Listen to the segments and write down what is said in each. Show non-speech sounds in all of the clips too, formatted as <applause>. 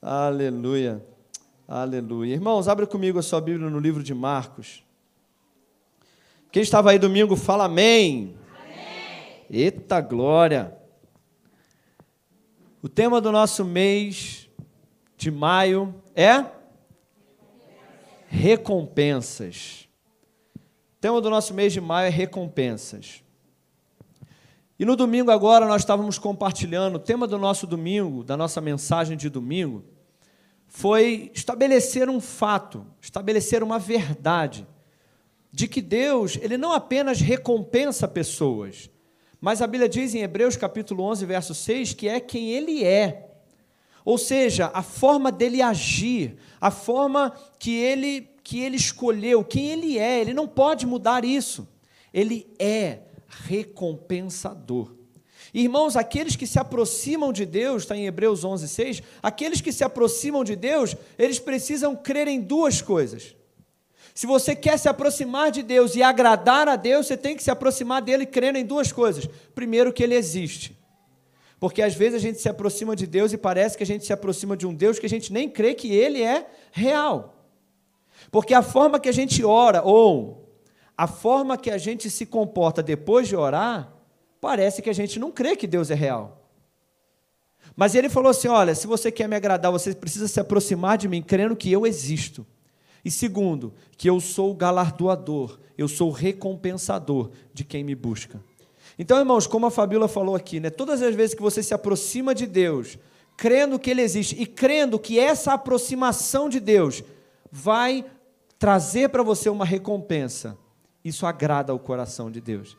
Aleluia. Aleluia. Irmãos, abre comigo a sua Bíblia no livro de Marcos. Quem estava aí domingo, fala amém. amém. Eita glória. O tema do nosso mês de maio é recompensas. O tema do nosso mês de maio é recompensas. E no domingo agora nós estávamos compartilhando, o tema do nosso domingo, da nossa mensagem de domingo, foi estabelecer um fato, estabelecer uma verdade, de que Deus, ele não apenas recompensa pessoas, mas a Bíblia diz em Hebreus capítulo 11, verso 6, que é quem ele é. Ou seja, a forma dele agir, a forma que ele que ele escolheu, quem ele é, ele não pode mudar isso. Ele é recompensador. Irmãos, aqueles que se aproximam de Deus, está em Hebreus 11, 6, aqueles que se aproximam de Deus, eles precisam crer em duas coisas. Se você quer se aproximar de Deus e agradar a Deus, você tem que se aproximar dele crendo em duas coisas. Primeiro, que ele existe. Porque às vezes a gente se aproxima de Deus e parece que a gente se aproxima de um Deus que a gente nem crê que ele é real. Porque a forma que a gente ora, ou a forma que a gente se comporta depois de orar, parece que a gente não crê que Deus é real. Mas ele falou assim: olha, se você quer me agradar, você precisa se aproximar de mim crendo que eu existo. E segundo, que eu sou o galardoador, eu sou o recompensador de quem me busca. Então, irmãos, como a Fabíola falou aqui, né, todas as vezes que você se aproxima de Deus, crendo que Ele existe e crendo que essa aproximação de Deus vai trazer para você uma recompensa, isso agrada ao coração de Deus,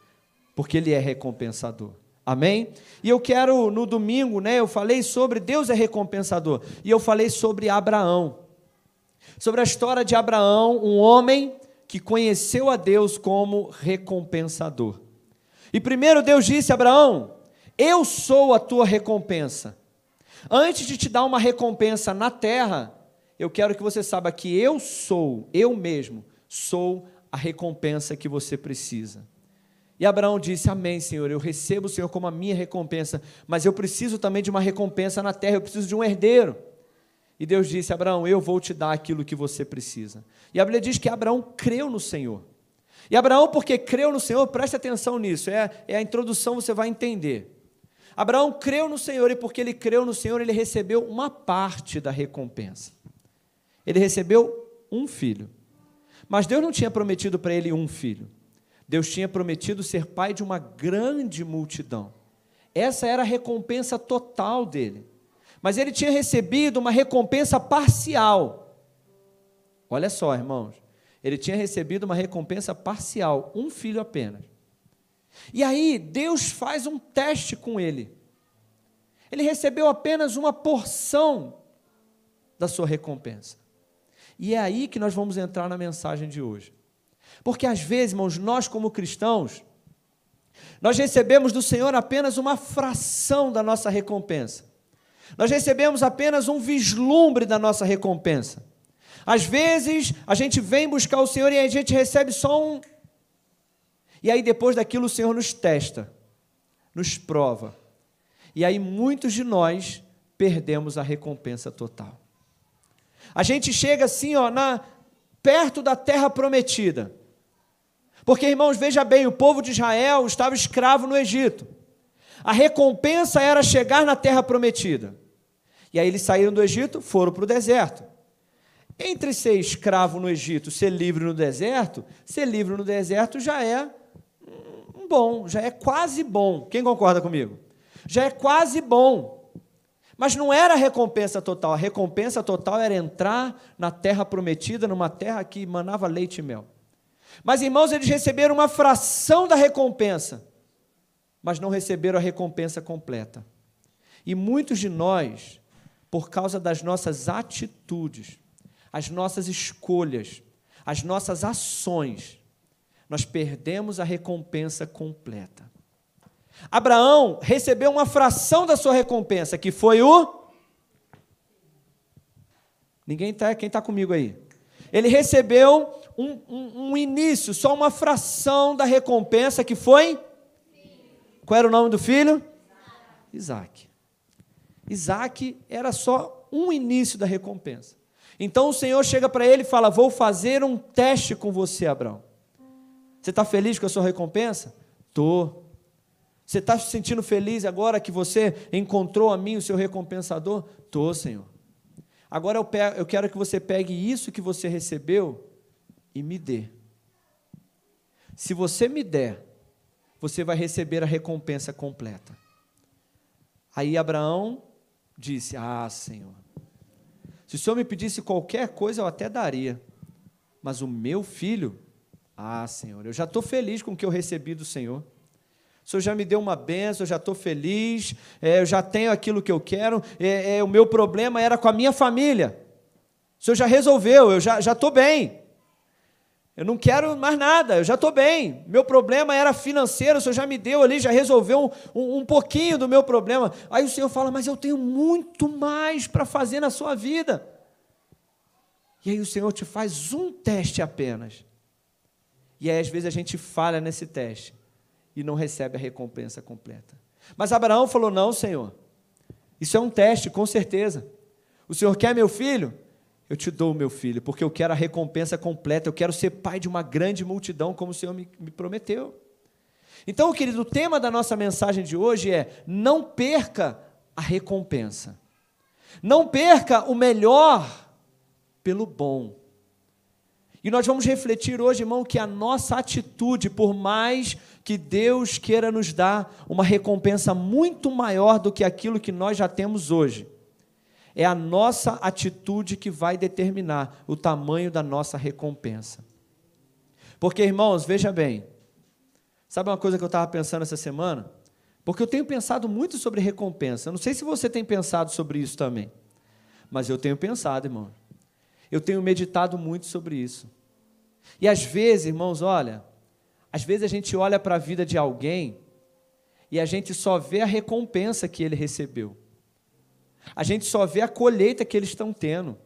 porque Ele é recompensador. Amém? E eu quero, no domingo, né, eu falei sobre Deus é recompensador, e eu falei sobre Abraão. Sobre a história de Abraão, um homem que conheceu a Deus como recompensador. E primeiro Deus disse a Abraão: Eu sou a tua recompensa. Antes de te dar uma recompensa na terra, eu quero que você saiba que eu sou, eu mesmo, sou a recompensa que você precisa. E Abraão disse: Amém, Senhor, eu recebo o Senhor como a minha recompensa, mas eu preciso também de uma recompensa na terra, eu preciso de um herdeiro. E Deus disse: Abraão, eu vou te dar aquilo que você precisa. E a Bíblia diz que Abraão creu no Senhor. E Abraão, porque creu no Senhor, preste atenção nisso, é, é a introdução, você vai entender. Abraão creu no Senhor, e porque ele creu no Senhor, ele recebeu uma parte da recompensa. Ele recebeu um filho. Mas Deus não tinha prometido para ele um filho. Deus tinha prometido ser pai de uma grande multidão. Essa era a recompensa total dele. Mas ele tinha recebido uma recompensa parcial. Olha só, irmãos. Ele tinha recebido uma recompensa parcial, um filho apenas. E aí, Deus faz um teste com ele. Ele recebeu apenas uma porção da sua recompensa. E é aí que nós vamos entrar na mensagem de hoje. Porque às vezes, irmãos, nós como cristãos, nós recebemos do Senhor apenas uma fração da nossa recompensa. Nós recebemos apenas um vislumbre da nossa recompensa. Às vezes, a gente vem buscar o Senhor e a gente recebe só um. E aí, depois daquilo, o Senhor nos testa, nos prova. E aí, muitos de nós perdemos a recompensa total. A gente chega assim, ó, na, perto da terra prometida. Porque, irmãos, veja bem, o povo de Israel estava escravo no Egito. A recompensa era chegar na terra prometida. E aí eles saíram do Egito, foram para o deserto. Entre ser escravo no Egito, ser livre no deserto, ser livre no deserto já é bom, já é quase bom. Quem concorda comigo? Já é quase bom. Mas não era a recompensa total. A recompensa total era entrar na terra prometida, numa terra que manava leite e mel. Mas, irmãos, eles receberam uma fração da recompensa, mas não receberam a recompensa completa. E muitos de nós, por causa das nossas atitudes, as nossas escolhas, as nossas ações, nós perdemos a recompensa completa. Abraão recebeu uma fração da sua recompensa, que foi o. Ninguém está, quem está comigo aí? Ele recebeu um, um, um, início, só uma fração da recompensa, que foi. Qual era o nome do filho? Isaac. Isaac era só um início da recompensa. Então o Senhor chega para ele e fala: Vou fazer um teste com você, Abraão. Você está feliz com a sua recompensa? Estou. Você está se sentindo feliz agora que você encontrou a mim, o seu recompensador? Estou, Senhor. Agora eu, pego, eu quero que você pegue isso que você recebeu e me dê. Se você me der, você vai receber a recompensa completa. Aí Abraão disse: Ah, Senhor, se o Senhor me pedisse qualquer coisa, eu até daria, mas o meu filho, ah, Senhor, eu já estou feliz com o que eu recebi do Senhor. O Senhor já me deu uma benção, eu já estou feliz, é, eu já tenho aquilo que eu quero. É, é, o meu problema era com a minha família. O Senhor já resolveu, eu já estou bem. Eu não quero mais nada, eu já estou bem. Meu problema era financeiro, o Senhor já me deu ali, já resolveu um, um, um pouquinho do meu problema. Aí o Senhor fala, mas eu tenho muito mais para fazer na sua vida. E aí o Senhor te faz um teste apenas. E aí, às vezes, a gente falha nesse teste e não recebe a recompensa completa. Mas Abraão falou: Não, Senhor, isso é um teste, com certeza. O Senhor quer meu filho? Eu te dou o meu filho, porque eu quero a recompensa completa, eu quero ser pai de uma grande multidão, como o Senhor me, me prometeu. Então, querido, o tema da nossa mensagem de hoje é: não perca a recompensa. Não perca o melhor pelo bom. E nós vamos refletir hoje, irmão, que a nossa atitude, por mais que Deus queira nos dar uma recompensa muito maior do que aquilo que nós já temos hoje, é a nossa atitude que vai determinar o tamanho da nossa recompensa. Porque, irmãos, veja bem, sabe uma coisa que eu estava pensando essa semana? Porque eu tenho pensado muito sobre recompensa. Eu não sei se você tem pensado sobre isso também, mas eu tenho pensado, irmão. Eu tenho meditado muito sobre isso. E às vezes, irmãos, olha, às vezes a gente olha para a vida de alguém e a gente só vê a recompensa que ele recebeu. A gente só vê a colheita que eles estão tendo.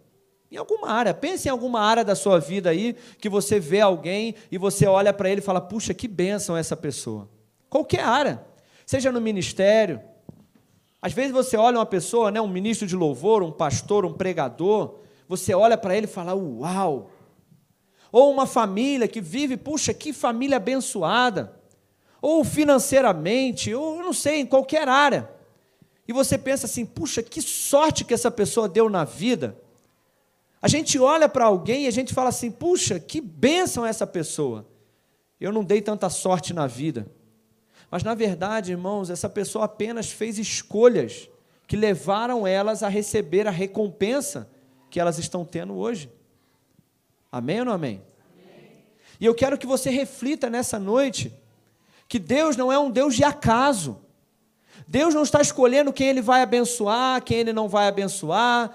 Em alguma área, pense em alguma área da sua vida aí que você vê alguém e você olha para ele e fala: puxa, que bênção essa pessoa. Qualquer área, seja no ministério. Às vezes você olha uma pessoa, né, um ministro de louvor, um pastor, um pregador, você olha para ele e fala: Uau! Ou uma família que vive, puxa, que família abençoada. Ou financeiramente, ou não sei, em qualquer área. E você pensa assim: puxa, que sorte que essa pessoa deu na vida. A gente olha para alguém e a gente fala assim: puxa, que bênção essa pessoa. Eu não dei tanta sorte na vida. Mas na verdade, irmãos, essa pessoa apenas fez escolhas que levaram elas a receber a recompensa que elas estão tendo hoje. Amém ou não amém? amém? E eu quero que você reflita nessa noite que Deus não é um Deus de acaso. Deus não está escolhendo quem Ele vai abençoar, quem Ele não vai abençoar,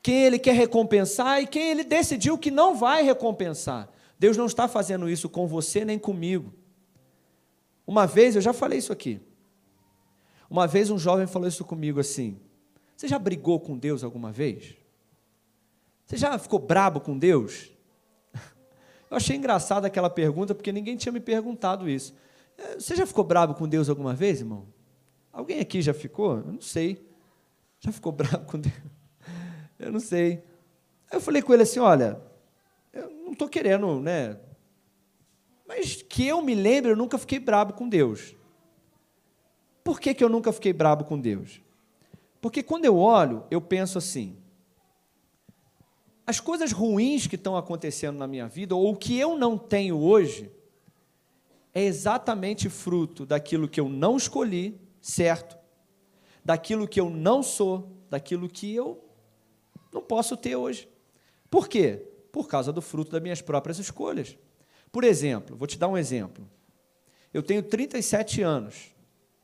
quem Ele quer recompensar e quem Ele decidiu que não vai recompensar. Deus não está fazendo isso com você nem comigo. Uma vez, eu já falei isso aqui. Uma vez um jovem falou isso comigo assim: Você já brigou com Deus alguma vez? Você já ficou brabo com Deus? <laughs> Eu achei engraçada aquela pergunta, porque ninguém tinha me perguntado isso. É, você já ficou brabo com Deus alguma vez, irmão? Alguém aqui já ficou? Eu não sei. Já ficou <laughs> bravo com Deus? Eu não sei. Aí eu falei com ele assim: olha, eu não estou querendo, né? Mas que eu me lembre, eu nunca fiquei brabo com Deus. Por que, que eu nunca fiquei brabo com Deus? Porque quando eu olho, eu penso assim: as coisas ruins que estão acontecendo na minha vida, ou o que eu não tenho hoje, é exatamente fruto daquilo que eu não escolhi, certo? Daquilo que eu não sou, daquilo que eu não posso ter hoje. Por quê? Por causa do fruto das minhas próprias escolhas. Por exemplo, vou te dar um exemplo. Eu tenho 37 anos.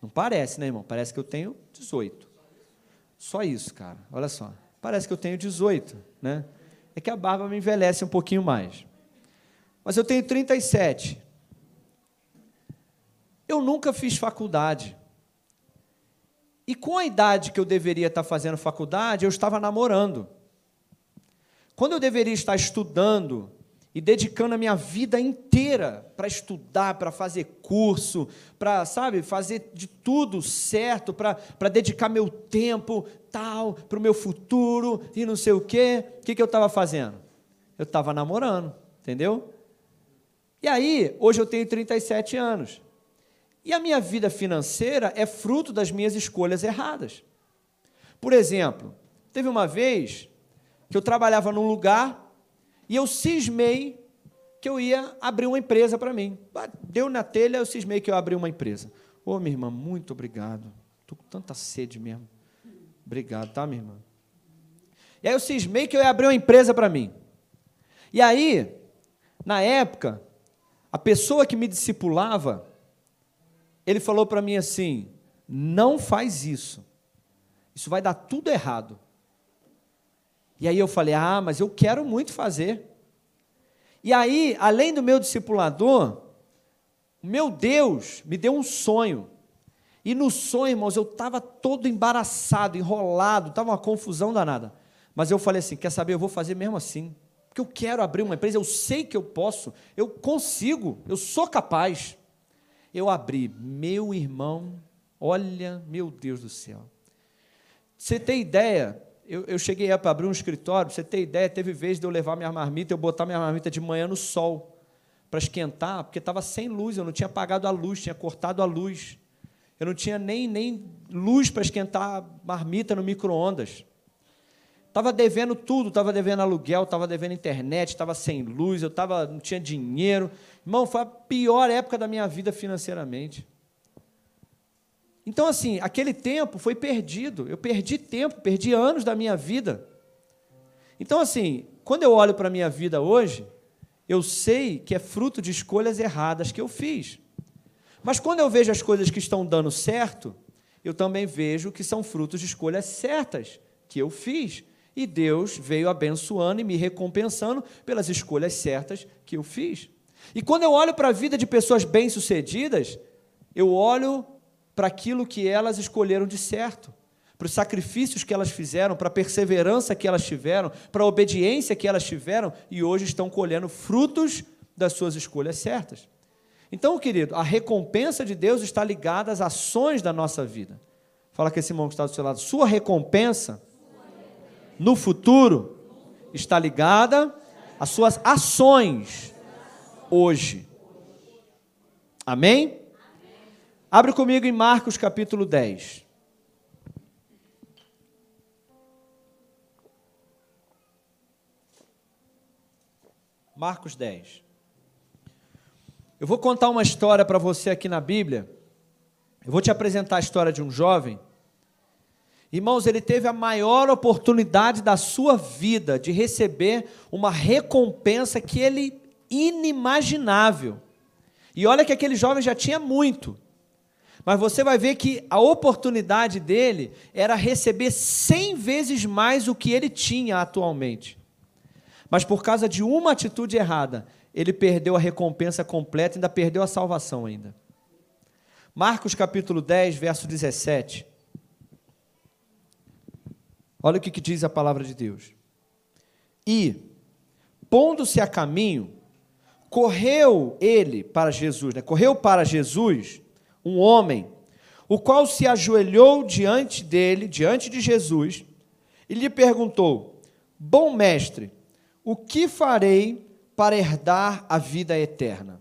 Não parece, né, irmão? Parece que eu tenho 18. Só isso, cara. Olha só. Parece que eu tenho 18, né? É que a barba me envelhece um pouquinho mais. Mas eu tenho 37. Eu nunca fiz faculdade. E com a idade que eu deveria estar fazendo faculdade, eu estava namorando. Quando eu deveria estar estudando e dedicando a minha vida inteira para estudar, para fazer curso, para, sabe, fazer de tudo certo, para dedicar meu tempo, tal, para o meu futuro e não sei o quê. O que, que eu estava fazendo? Eu estava namorando, entendeu? E aí, hoje eu tenho 37 anos. E a minha vida financeira é fruto das minhas escolhas erradas. Por exemplo, teve uma vez que eu trabalhava num lugar e eu cismei que eu ia abrir uma empresa para mim. Deu na telha, eu cismei que eu abri uma empresa. Ô, oh, minha irmã, muito obrigado. Estou com tanta sede mesmo. Obrigado, tá, minha irmã? E aí eu cismei que eu ia abrir uma empresa para mim. E aí, na época, a pessoa que me discipulava, ele falou para mim assim: não faz isso. Isso vai dar tudo errado. E aí eu falei: ah, mas eu quero muito fazer. E aí, além do meu discipulador, meu Deus me deu um sonho. E no sonho, irmãos, eu estava todo embaraçado, enrolado, estava uma confusão danada. Mas eu falei assim: quer saber? Eu vou fazer mesmo assim. Porque eu quero abrir uma empresa, eu sei que eu posso, eu consigo, eu sou capaz. Eu abri, meu irmão, olha, meu Deus do céu. Você tem ideia? Eu, eu cheguei para abrir um escritório, você tem ideia, teve vez de eu levar minha marmita, eu botar minha marmita de manhã no sol para esquentar, porque estava sem luz, eu não tinha apagado a luz, tinha cortado a luz. Eu não tinha nem, nem luz para esquentar marmita no micro-ondas. Estava devendo tudo, estava devendo aluguel, estava devendo internet, estava sem luz, eu tava, não tinha dinheiro. Irmão, foi a pior época da minha vida financeiramente. Então, assim, aquele tempo foi perdido. Eu perdi tempo, perdi anos da minha vida. Então, assim, quando eu olho para a minha vida hoje, eu sei que é fruto de escolhas erradas que eu fiz. Mas quando eu vejo as coisas que estão dando certo, eu também vejo que são frutos de escolhas certas que eu fiz. E Deus veio abençoando e me recompensando pelas escolhas certas que eu fiz. E quando eu olho para a vida de pessoas bem-sucedidas, eu olho para aquilo que elas escolheram de certo, para os sacrifícios que elas fizeram, para a perseverança que elas tiveram, para a obediência que elas tiveram e hoje estão colhendo frutos das suas escolhas certas. Então, querido, a recompensa de Deus está ligada às ações da nossa vida. Fala com esse irmão que está do seu lado. Sua recompensa no futuro está ligada às suas ações hoje. Amém? Abre comigo em Marcos capítulo 10. Marcos 10. Eu vou contar uma história para você aqui na Bíblia. Eu vou te apresentar a história de um jovem. Irmãos, ele teve a maior oportunidade da sua vida de receber uma recompensa que ele inimaginável. E olha que aquele jovem já tinha muito. Mas você vai ver que a oportunidade dele era receber cem vezes mais o que ele tinha atualmente. Mas por causa de uma atitude errada, ele perdeu a recompensa completa, ainda perdeu a salvação ainda. Marcos capítulo 10, verso 17. Olha o que, que diz a palavra de Deus. E, pondo-se a caminho, correu ele para Jesus, né? correu para Jesus um homem, o qual se ajoelhou diante dele, diante de Jesus, e lhe perguntou: Bom mestre, o que farei para herdar a vida eterna?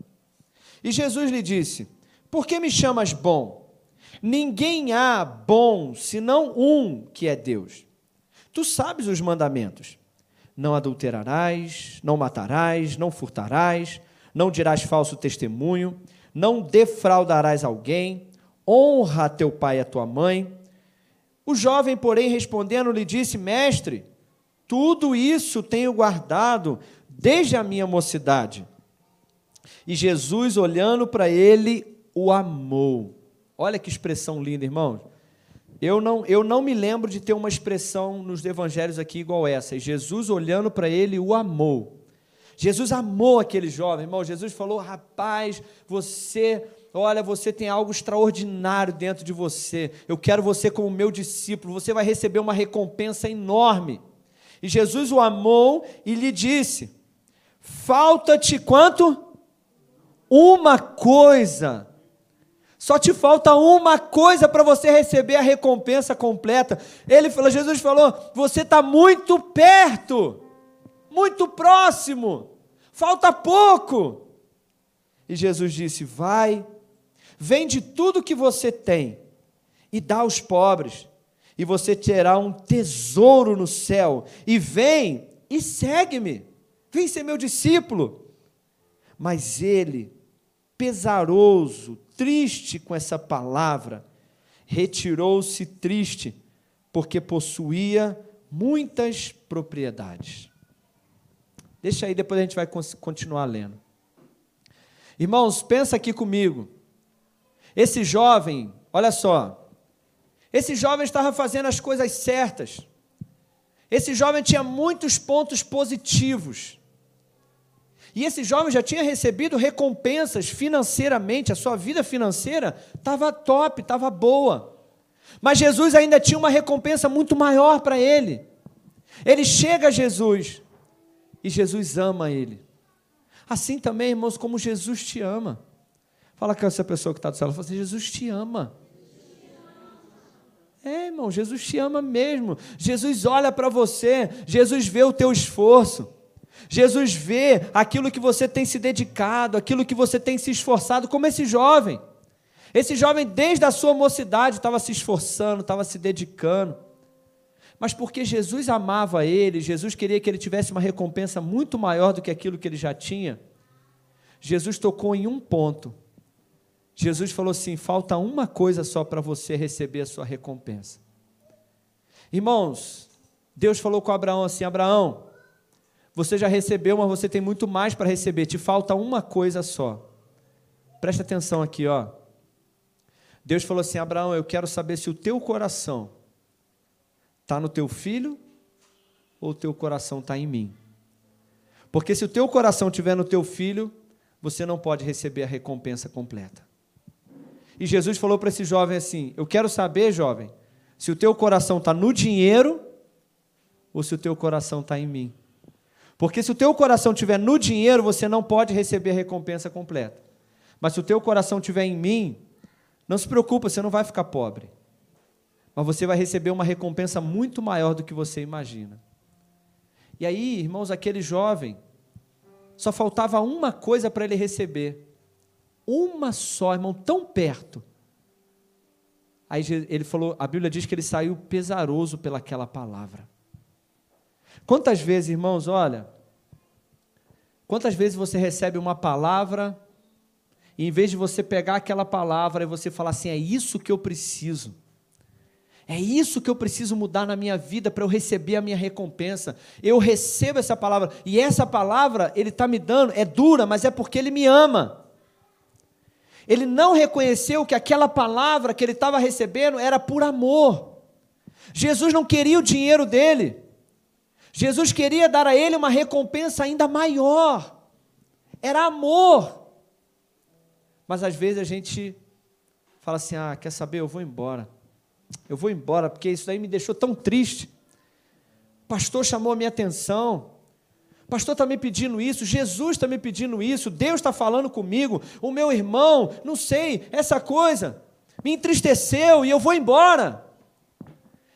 E Jesus lhe disse: Por que me chamas bom? Ninguém há bom senão um que é Deus. Tu sabes os mandamentos: Não adulterarás, não matarás, não furtarás, não dirás falso testemunho não defraudarás alguém, honra teu pai e a tua mãe. O jovem, porém, respondendo, lhe disse: Mestre, tudo isso tenho guardado desde a minha mocidade. E Jesus, olhando para ele, o amou. Olha que expressão linda, irmãos. Eu não, eu não me lembro de ter uma expressão nos evangelhos aqui igual essa. E Jesus, olhando para ele, o amou. Jesus amou aquele jovem, irmão. Jesus falou: rapaz, você, olha, você tem algo extraordinário dentro de você. Eu quero você como meu discípulo. Você vai receber uma recompensa enorme. E Jesus o amou e lhe disse: Falta-te quanto? Uma coisa. Só te falta uma coisa para você receber a recompensa completa. Ele falou, Jesus falou: você está muito perto, muito próximo, falta pouco. E Jesus disse: vai, vende tudo que você tem e dá aos pobres, e você terá um tesouro no céu. E vem e segue-me, vem ser meu discípulo. Mas ele, pesaroso, triste com essa palavra, retirou-se triste, porque possuía muitas propriedades. Deixa aí, depois a gente vai continuar lendo. Irmãos, pensa aqui comigo. Esse jovem, olha só, esse jovem estava fazendo as coisas certas. Esse jovem tinha muitos pontos positivos. E esse jovem já tinha recebido recompensas financeiramente, a sua vida financeira estava top, estava boa. Mas Jesus ainda tinha uma recompensa muito maior para ele. Ele chega a Jesus e Jesus ama ele. Assim também, irmãos, como Jesus te ama. Fala com essa pessoa que está do céu, fala assim, Jesus te ama. É, irmão, Jesus te ama mesmo. Jesus olha para você, Jesus vê o teu esforço. Jesus vê aquilo que você tem se dedicado, aquilo que você tem se esforçado, como esse jovem. Esse jovem, desde a sua mocidade, estava se esforçando, estava se dedicando. Mas porque Jesus amava ele, Jesus queria que ele tivesse uma recompensa muito maior do que aquilo que ele já tinha, Jesus tocou em um ponto. Jesus falou assim: falta uma coisa só para você receber a sua recompensa. Irmãos, Deus falou com Abraão assim: Abraão, você já recebeu, mas você tem muito mais para receber. Te falta uma coisa só. Presta atenção aqui, ó. Deus falou assim: Abraão, eu quero saber se o teu coração está no teu filho ou o teu coração está em mim. Porque se o teu coração estiver no teu filho, você não pode receber a recompensa completa. E Jesus falou para esse jovem assim: Eu quero saber, jovem, se o teu coração está no dinheiro ou se o teu coração está em mim. Porque se o teu coração estiver no dinheiro, você não pode receber a recompensa completa. Mas se o teu coração estiver em mim, não se preocupa, você não vai ficar pobre. Mas você vai receber uma recompensa muito maior do que você imagina. E aí, irmãos, aquele jovem, só faltava uma coisa para ele receber. Uma só, irmão, tão perto. Aí ele falou, a Bíblia diz que ele saiu pesaroso pelaquela palavra. Quantas vezes, irmãos, olha, quantas vezes você recebe uma palavra e em vez de você pegar aquela palavra e você falar assim, é isso que eu preciso. É isso que eu preciso mudar na minha vida para eu receber a minha recompensa. Eu recebo essa palavra e essa palavra ele está me dando é dura, mas é porque ele me ama. Ele não reconheceu que aquela palavra que ele estava recebendo era por amor. Jesus não queria o dinheiro dele. Jesus queria dar a ele uma recompensa ainda maior. Era amor. Mas às vezes a gente fala assim: ah, quer saber? Eu vou embora. Eu vou embora porque isso daí me deixou tão triste. O pastor chamou a minha atenção. Pastor está me pedindo isso, Jesus está me pedindo isso, Deus está falando comigo, o meu irmão, não sei, essa coisa me entristeceu e eu vou embora.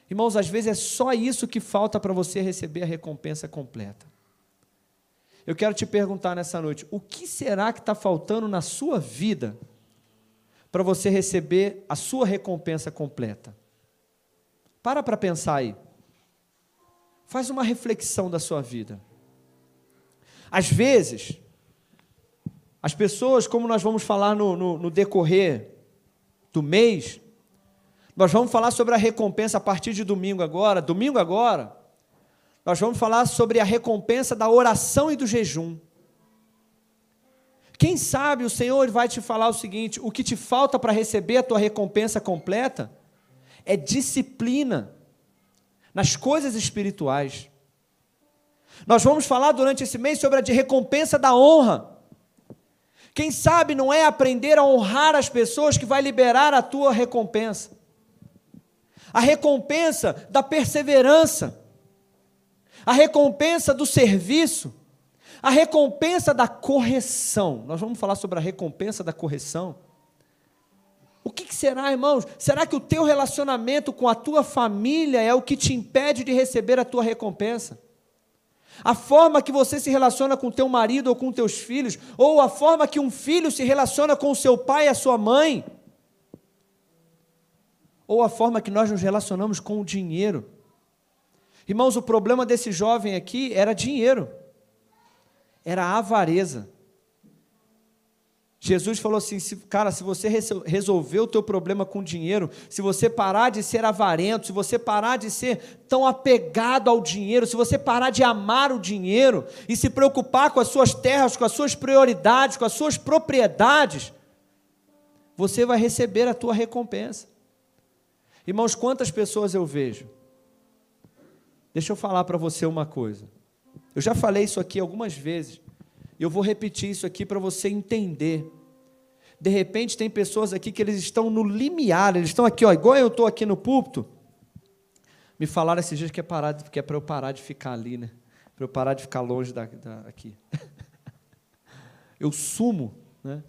Irmãos, às vezes é só isso que falta para você receber a recompensa completa. Eu quero te perguntar nessa noite: o que será que está faltando na sua vida para você receber a sua recompensa completa? Para para pensar aí. Faz uma reflexão da sua vida. Às vezes, as pessoas, como nós vamos falar no, no, no decorrer do mês, nós vamos falar sobre a recompensa a partir de domingo agora, domingo agora. Nós vamos falar sobre a recompensa da oração e do jejum. Quem sabe o Senhor vai te falar o seguinte: o que te falta para receber a tua recompensa completa é disciplina nas coisas espirituais. Nós vamos falar durante esse mês sobre a recompensa da honra. Quem sabe não é aprender a honrar as pessoas que vai liberar a tua recompensa a recompensa da perseverança, a recompensa do serviço, A recompensa da correção. Nós vamos falar sobre a recompensa da correção. O que, que, será, irmãos? Será que o teu relacionamento com a tua família é o que te impede de receber a tua recompensa? A forma que você se relaciona com teu marido ou com teus filhos, ou a forma que um filho se relaciona com seu pai e a sua mãe, ou a forma que nós nos relacionamos com o dinheiro. Irmãos, o problema desse jovem aqui era dinheiro, era avareza. Jesus falou assim: cara, se você resolver o teu problema com dinheiro, se você parar de ser avarento, se você parar de ser tão apegado ao dinheiro, se você parar de amar o dinheiro e se preocupar com as suas terras, com as suas prioridades, com as suas propriedades, você vai receber a tua recompensa. Irmãos, quantas pessoas eu vejo? Deixa eu falar para você uma coisa. Eu já falei isso aqui algumas vezes. Eu vou repetir isso aqui para você entender. De repente tem pessoas aqui que eles estão no limiar, eles estão aqui, ó, igual eu estou aqui no púlpito. Me falaram esses dias que é, parar, que é para eu parar de ficar ali, né? Para eu parar de ficar longe da, da, aqui. <laughs> eu sumo, né?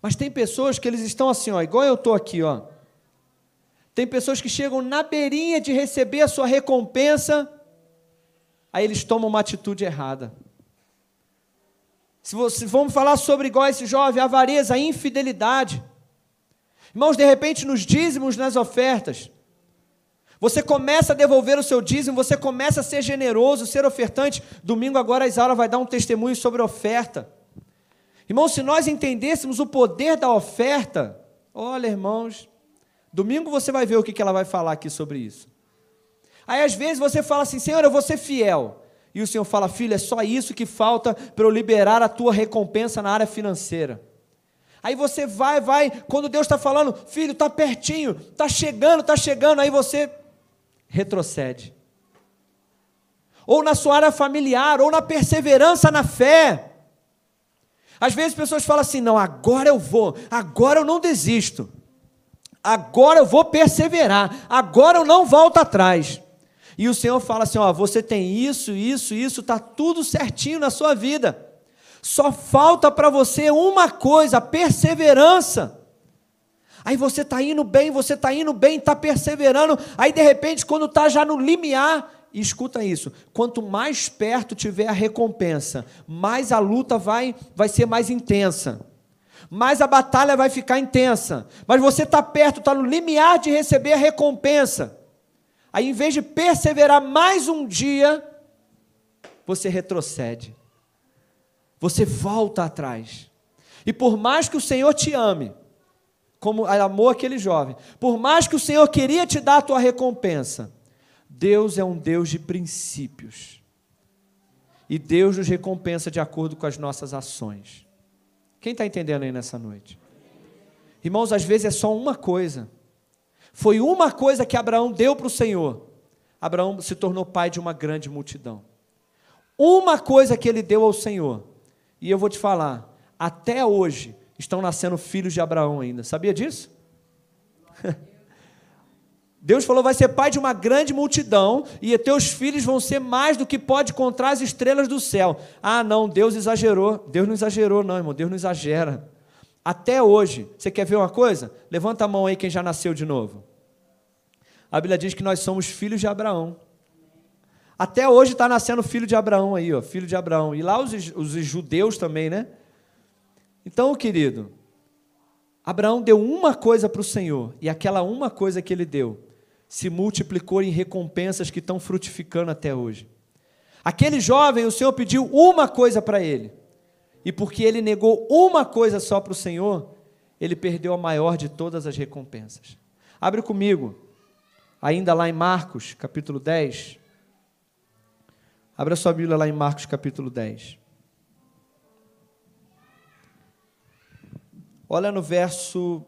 Mas tem pessoas que eles estão assim, ó, igual eu estou aqui, ó. Tem pessoas que chegam na beirinha de receber a sua recompensa, aí eles tomam uma atitude errada. Se você, vamos falar sobre igual esse jovem, avareza, infidelidade. Irmãos, de repente nos dízimos, nas ofertas, você começa a devolver o seu dízimo, você começa a ser generoso, ser ofertante. Domingo agora a Isaura vai dar um testemunho sobre oferta. Irmãos, se nós entendêssemos o poder da oferta, olha, irmãos, domingo você vai ver o que ela vai falar aqui sobre isso. Aí às vezes você fala assim, Senhor, eu vou ser fiel. E o Senhor fala: Filho, é só isso que falta para eu liberar a tua recompensa na área financeira. Aí você vai, vai, quando Deus está falando, filho, está pertinho, está chegando, está chegando, aí você retrocede. Ou na sua área familiar, ou na perseverança na fé. Às vezes as pessoas falam assim: não, agora eu vou, agora eu não desisto, agora eu vou perseverar, agora eu não volto atrás. E o Senhor fala assim: ó, você tem isso, isso, isso, está tudo certinho na sua vida. Só falta para você uma coisa: perseverança. Aí você está indo bem, você está indo bem, está perseverando. Aí de repente, quando está já no limiar, escuta isso: quanto mais perto tiver a recompensa, mais a luta vai, vai ser mais intensa, mais a batalha vai ficar intensa. Mas você está perto, está no limiar de receber a recompensa. Aí, em vez de perseverar mais um dia, você retrocede. Você volta atrás. E por mais que o Senhor te ame, como amou aquele jovem, por mais que o Senhor queria te dar a tua recompensa, Deus é um Deus de princípios. E Deus nos recompensa de acordo com as nossas ações. Quem está entendendo aí nessa noite? Irmãos, às vezes é só uma coisa foi uma coisa que Abraão deu para o Senhor. Abraão se tornou pai de uma grande multidão. Uma coisa que ele deu ao Senhor. E eu vou te falar, até hoje estão nascendo filhos de Abraão ainda. Sabia disso? <laughs> Deus falou: vai ser pai de uma grande multidão, e teus filhos vão ser mais do que pode contar as estrelas do céu. Ah, não, Deus exagerou. Deus não exagerou, não, irmão. Deus não exagera. Até hoje, você quer ver uma coisa? Levanta a mão aí quem já nasceu de novo. A Bíblia diz que nós somos filhos de Abraão. Até hoje está nascendo filho de Abraão aí, ó, filho de Abraão. E lá os, os judeus também, né? Então, querido, Abraão deu uma coisa para o Senhor, e aquela uma coisa que ele deu se multiplicou em recompensas que estão frutificando até hoje. Aquele jovem, o Senhor pediu uma coisa para ele, e porque ele negou uma coisa só para o Senhor, ele perdeu a maior de todas as recompensas. Abre comigo, ainda lá em Marcos, capítulo 10. Abra sua Bíblia lá em Marcos, capítulo 10. Olha no verso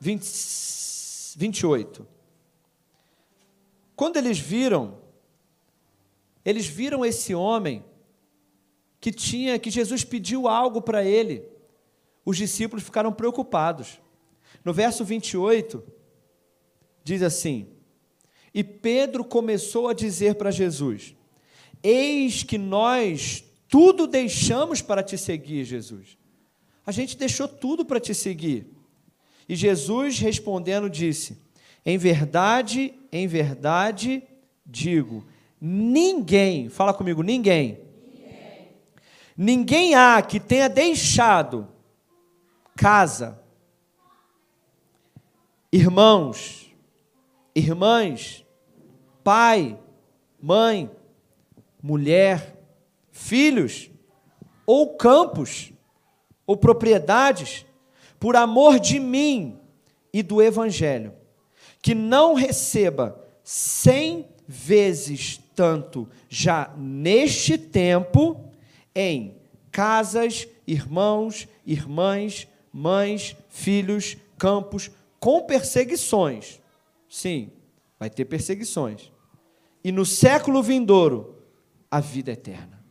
20, 28. Quando eles viram, eles viram esse homem que tinha, que Jesus pediu algo para ele. Os discípulos ficaram preocupados. No verso 28, diz assim: E Pedro começou a dizer para Jesus: Eis que nós tudo deixamos para te seguir, Jesus. A gente deixou tudo para te seguir. E Jesus respondendo disse: Em verdade, em verdade digo, ninguém, fala comigo, ninguém, ninguém há que tenha deixado casa, irmãos, irmãs, pai, mãe, mulher, filhos, ou campos, ou propriedades, por amor de mim e do Evangelho, que não receba cem vezes tanto já neste tempo em casas, irmãos, irmãs, mães, filhos, campos, com perseguições. Sim, vai ter perseguições. E no século vindouro, a vida eterna.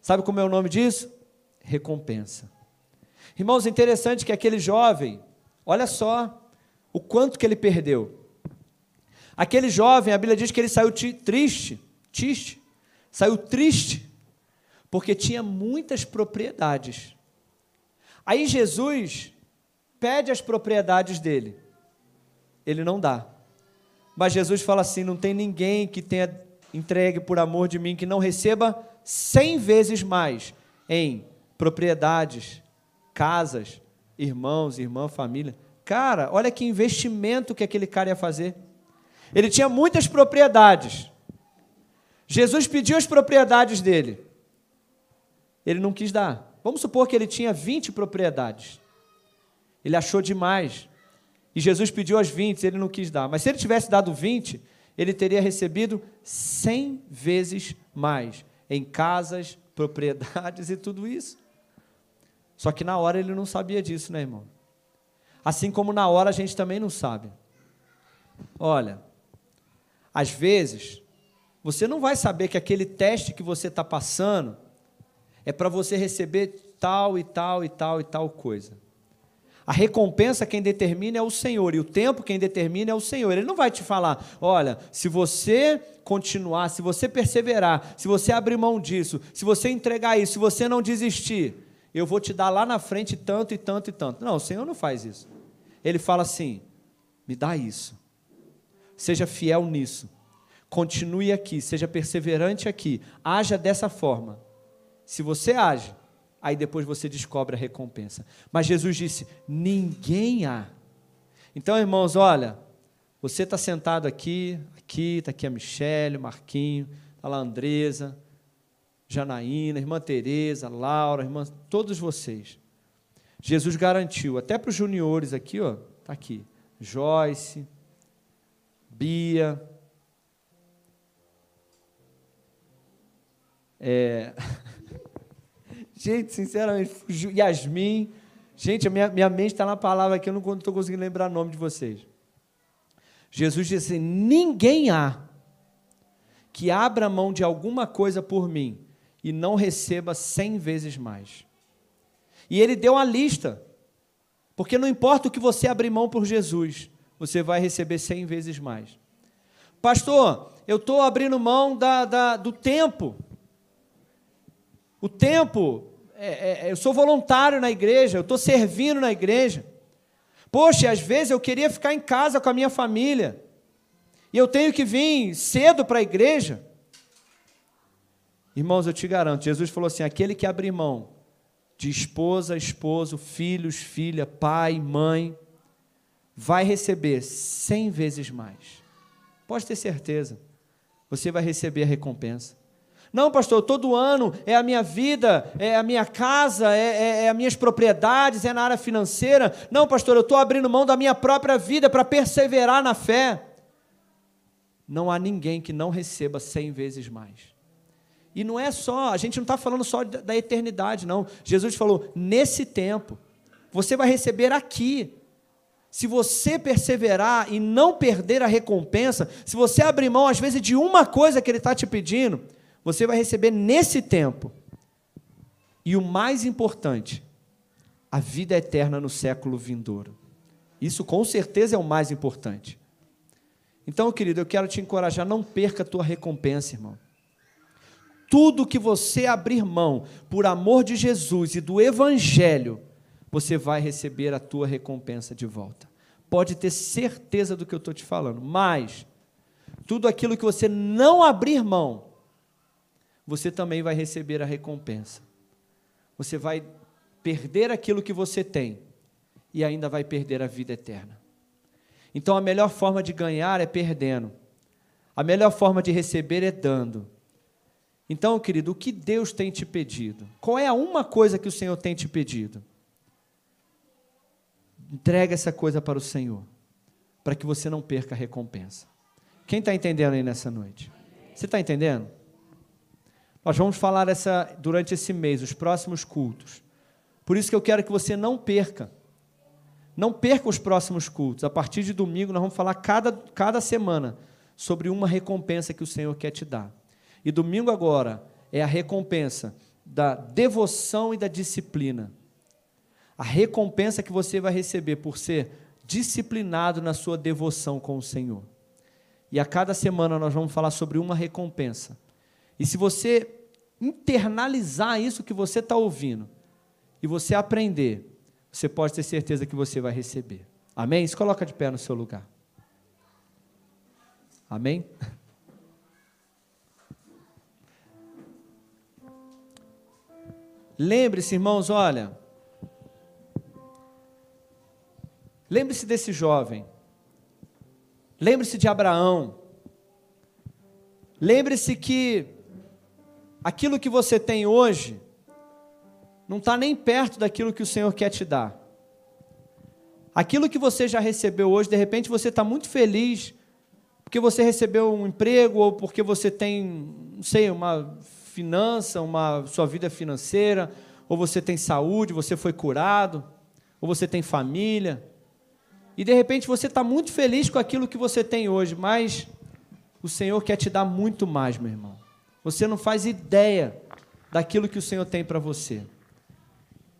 Sabe como é o nome disso? Recompensa. Irmãos, interessante que aquele jovem, olha só o quanto que ele perdeu. Aquele jovem, a Bíblia diz que ele saiu triste, triste, saiu triste, porque tinha muitas propriedades. Aí Jesus pede as propriedades dele. Ele não dá. Mas Jesus fala assim: não tem ninguém que tenha entregue por amor de mim que não receba cem vezes mais em propriedades, casas, irmãos, irmã, família. Cara, olha que investimento que aquele cara ia fazer. Ele tinha muitas propriedades. Jesus pediu as propriedades dele. Ele não quis dar. Vamos supor que ele tinha 20 propriedades. Ele achou demais. E Jesus pediu as 20, ele não quis dar. Mas se ele tivesse dado 20, ele teria recebido 100 vezes mais em casas, <laughs> propriedades e tudo isso. Só que na hora ele não sabia disso, né, irmão? Assim como na hora a gente também não sabe. Olha, às vezes, você não vai saber que aquele teste que você está passando é para você receber tal e tal e tal e tal coisa. A recompensa quem determina é o Senhor, e o tempo quem determina é o Senhor. Ele não vai te falar, olha, se você continuar, se você perseverar, se você abrir mão disso, se você entregar isso, se você não desistir, eu vou te dar lá na frente tanto e tanto e tanto. Não, o Senhor não faz isso. Ele fala assim: me dá isso. Seja fiel nisso. Continue aqui, seja perseverante aqui. Haja dessa forma. Se você age, aí depois você descobre a recompensa. Mas Jesus disse: ninguém há. Então, irmãos, olha, você está sentado aqui, aqui, está aqui a Michelle, Marquinho, está lá a Andresa, Janaína, irmã Tereza, Laura, irmã, todos vocês. Jesus garantiu, até para os juniores aqui, ó, está aqui, Joyce, Bia, é... <laughs> Gente, sinceramente, Yasmin. Gente, minha, minha mente está na palavra aqui, eu não estou conseguindo lembrar o nome de vocês. Jesus disse assim: ninguém há que abra mão de alguma coisa por mim e não receba cem vezes mais. E ele deu uma lista, porque não importa o que você abrir mão por Jesus, você vai receber cem vezes mais. Pastor, eu estou abrindo mão da, da, do tempo. O tempo, é, é, é, eu sou voluntário na igreja, eu estou servindo na igreja. Poxa, às vezes eu queria ficar em casa com a minha família, e eu tenho que vir cedo para a igreja. Irmãos, eu te garanto, Jesus falou assim: aquele que abrir mão de esposa, esposo, filhos, filha, pai, mãe, vai receber cem vezes mais. Pode ter certeza, você vai receber a recompensa. Não, pastor, todo ano é a minha vida, é a minha casa, é, é, é as minhas propriedades, é na área financeira. Não, pastor, eu estou abrindo mão da minha própria vida para perseverar na fé. Não há ninguém que não receba cem vezes mais. E não é só, a gente não está falando só da eternidade, não. Jesus falou, nesse tempo, você vai receber aqui. Se você perseverar e não perder a recompensa, se você abrir mão, às vezes, de uma coisa que Ele está te pedindo, você vai receber nesse tempo. E o mais importante, a vida eterna no século vindouro. Isso com certeza é o mais importante. Então, querido, eu quero te encorajar, não perca a tua recompensa, irmão. tudo que você abrir mão por amor de Jesus e do Evangelho, você vai receber a tua recompensa de volta. Pode ter certeza do que eu estou te falando, mas tudo aquilo que você não abrir mão, você também vai receber a recompensa. Você vai perder aquilo que você tem e ainda vai perder a vida eterna. Então a melhor forma de ganhar é perdendo. A melhor forma de receber é dando. Então, querido, o que Deus tem te pedido? Qual é a uma coisa que o Senhor tem te pedido? Entrega essa coisa para o Senhor, para que você não perca a recompensa. Quem está entendendo aí nessa noite? Você está entendendo? Nós vamos falar essa durante esse mês, os próximos cultos. Por isso que eu quero que você não perca. Não perca os próximos cultos. A partir de domingo, nós vamos falar cada, cada semana sobre uma recompensa que o Senhor quer te dar. E domingo agora é a recompensa da devoção e da disciplina. A recompensa que você vai receber por ser disciplinado na sua devoção com o Senhor. E a cada semana nós vamos falar sobre uma recompensa. E se você internalizar isso que você está ouvindo, e você aprender, você pode ter certeza que você vai receber. Amém? Se coloca de pé no seu lugar. Amém? Lembre-se, irmãos, olha. Lembre-se desse jovem. Lembre-se de Abraão. Lembre-se que aquilo que você tem hoje não está nem perto daquilo que o Senhor quer te dar. Aquilo que você já recebeu hoje, de repente você está muito feliz porque você recebeu um emprego ou porque você tem, não sei, uma finança, uma sua vida financeira, ou você tem saúde, você foi curado, ou você tem família. E de repente você está muito feliz com aquilo que você tem hoje, mas o Senhor quer te dar muito mais, meu irmão. Você não faz ideia daquilo que o Senhor tem para você.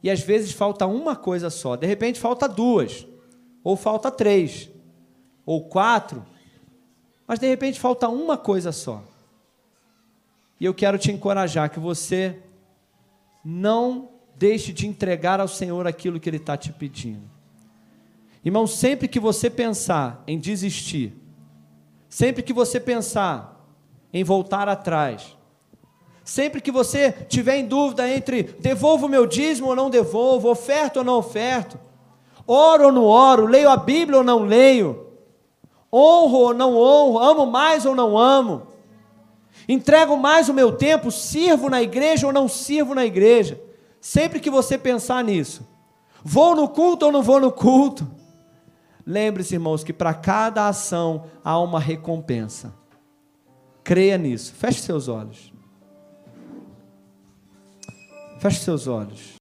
E às vezes falta uma coisa só, de repente falta duas, ou falta três, ou quatro, mas de repente falta uma coisa só. E eu quero te encorajar que você não deixe de entregar ao Senhor aquilo que Ele está te pedindo. Irmão, sempre que você pensar em desistir, sempre que você pensar em voltar atrás, Sempre que você tiver em dúvida entre devolvo o meu dízimo ou não devolvo, oferto ou não oferto, oro ou não oro, leio a Bíblia ou não leio, honro ou não honro, amo mais ou não amo, entrego mais o meu tempo, sirvo na igreja ou não sirvo na igreja. Sempre que você pensar nisso, vou no culto ou não vou no culto, lembre-se, irmãos, que para cada ação há uma recompensa. Creia nisso. Feche seus olhos. Feche seus olhos.